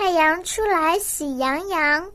太阳出来喜洋洋。